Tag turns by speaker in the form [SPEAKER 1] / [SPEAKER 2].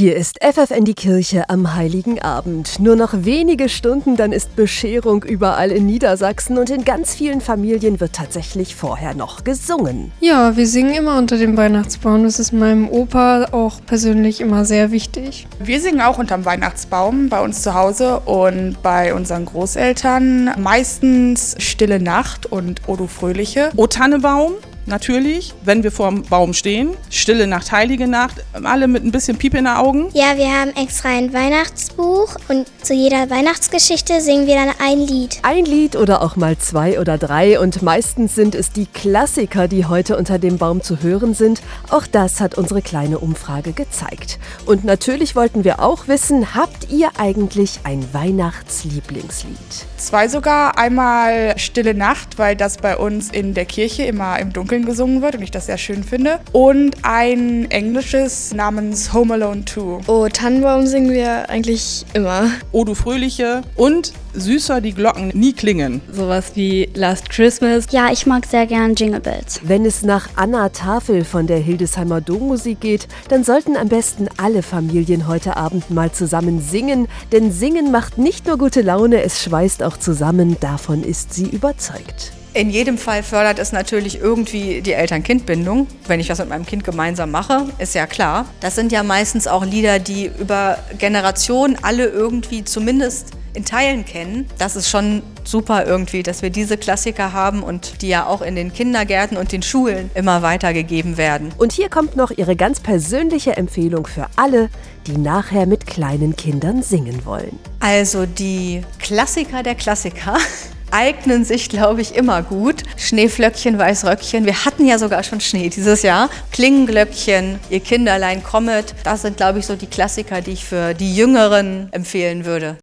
[SPEAKER 1] Hier ist FFN die Kirche am Heiligen Abend. Nur noch wenige Stunden, dann ist Bescherung überall in Niedersachsen und in ganz vielen Familien wird tatsächlich vorher noch gesungen.
[SPEAKER 2] Ja, wir singen immer unter dem Weihnachtsbaum. Das ist meinem Opa auch persönlich immer sehr wichtig.
[SPEAKER 3] Wir singen auch unterm Weihnachtsbaum bei uns zu Hause und bei unseren Großeltern. Meistens Stille Nacht und Odo Fröhliche.
[SPEAKER 4] O Tannebaum natürlich, wenn wir vor dem Baum stehen. Stille Nacht, Heilige Nacht, alle mit ein bisschen Piep in den Augen.
[SPEAKER 5] Ja, wir haben extra ein Weihnachtsbuch und zu jeder Weihnachtsgeschichte singen wir dann ein Lied.
[SPEAKER 1] Ein Lied oder auch mal zwei oder drei und meistens sind es die Klassiker, die heute unter dem Baum zu hören sind. Auch das hat unsere kleine Umfrage gezeigt. Und natürlich wollten wir auch wissen, habt ihr eigentlich ein Weihnachtslieblingslied?
[SPEAKER 3] Zwei sogar. Einmal Stille Nacht, weil das bei uns in der Kirche immer im Dunkeln gesungen wird und ich das sehr schön finde. Und ein englisches namens Home Alone 2.
[SPEAKER 2] Oh, Tannenbaum singen wir eigentlich immer.
[SPEAKER 4] O du Fröhliche und Süßer die Glocken nie klingen.
[SPEAKER 2] Sowas wie Last Christmas.
[SPEAKER 5] Ja, ich mag sehr gern Jingle Bells.
[SPEAKER 1] Wenn es nach Anna Tafel von der Hildesheimer Dommusik geht, dann sollten am besten alle Familien heute Abend mal zusammen singen, denn Singen macht nicht nur gute Laune, es schweißt auch zusammen, davon ist sie überzeugt.
[SPEAKER 6] In jedem Fall fördert es natürlich irgendwie die Eltern-Kind-Bindung. Wenn ich was mit meinem Kind gemeinsam mache, ist ja klar. Das sind ja meistens auch Lieder, die über Generationen alle irgendwie zumindest in Teilen kennen. Das ist schon super irgendwie, dass wir diese Klassiker haben und die ja auch in den Kindergärten und den Schulen immer weitergegeben werden.
[SPEAKER 1] Und hier kommt noch ihre ganz persönliche Empfehlung für alle, die nachher mit kleinen Kindern singen wollen.
[SPEAKER 6] Also die Klassiker der Klassiker eignen sich, glaube ich, immer gut. Schneeflöckchen, Weißröckchen. Wir hatten ja sogar schon Schnee dieses Jahr. Klingenglöckchen, ihr Kinderlein kommet. Das sind, glaube ich, so die Klassiker, die ich für die Jüngeren empfehlen würde.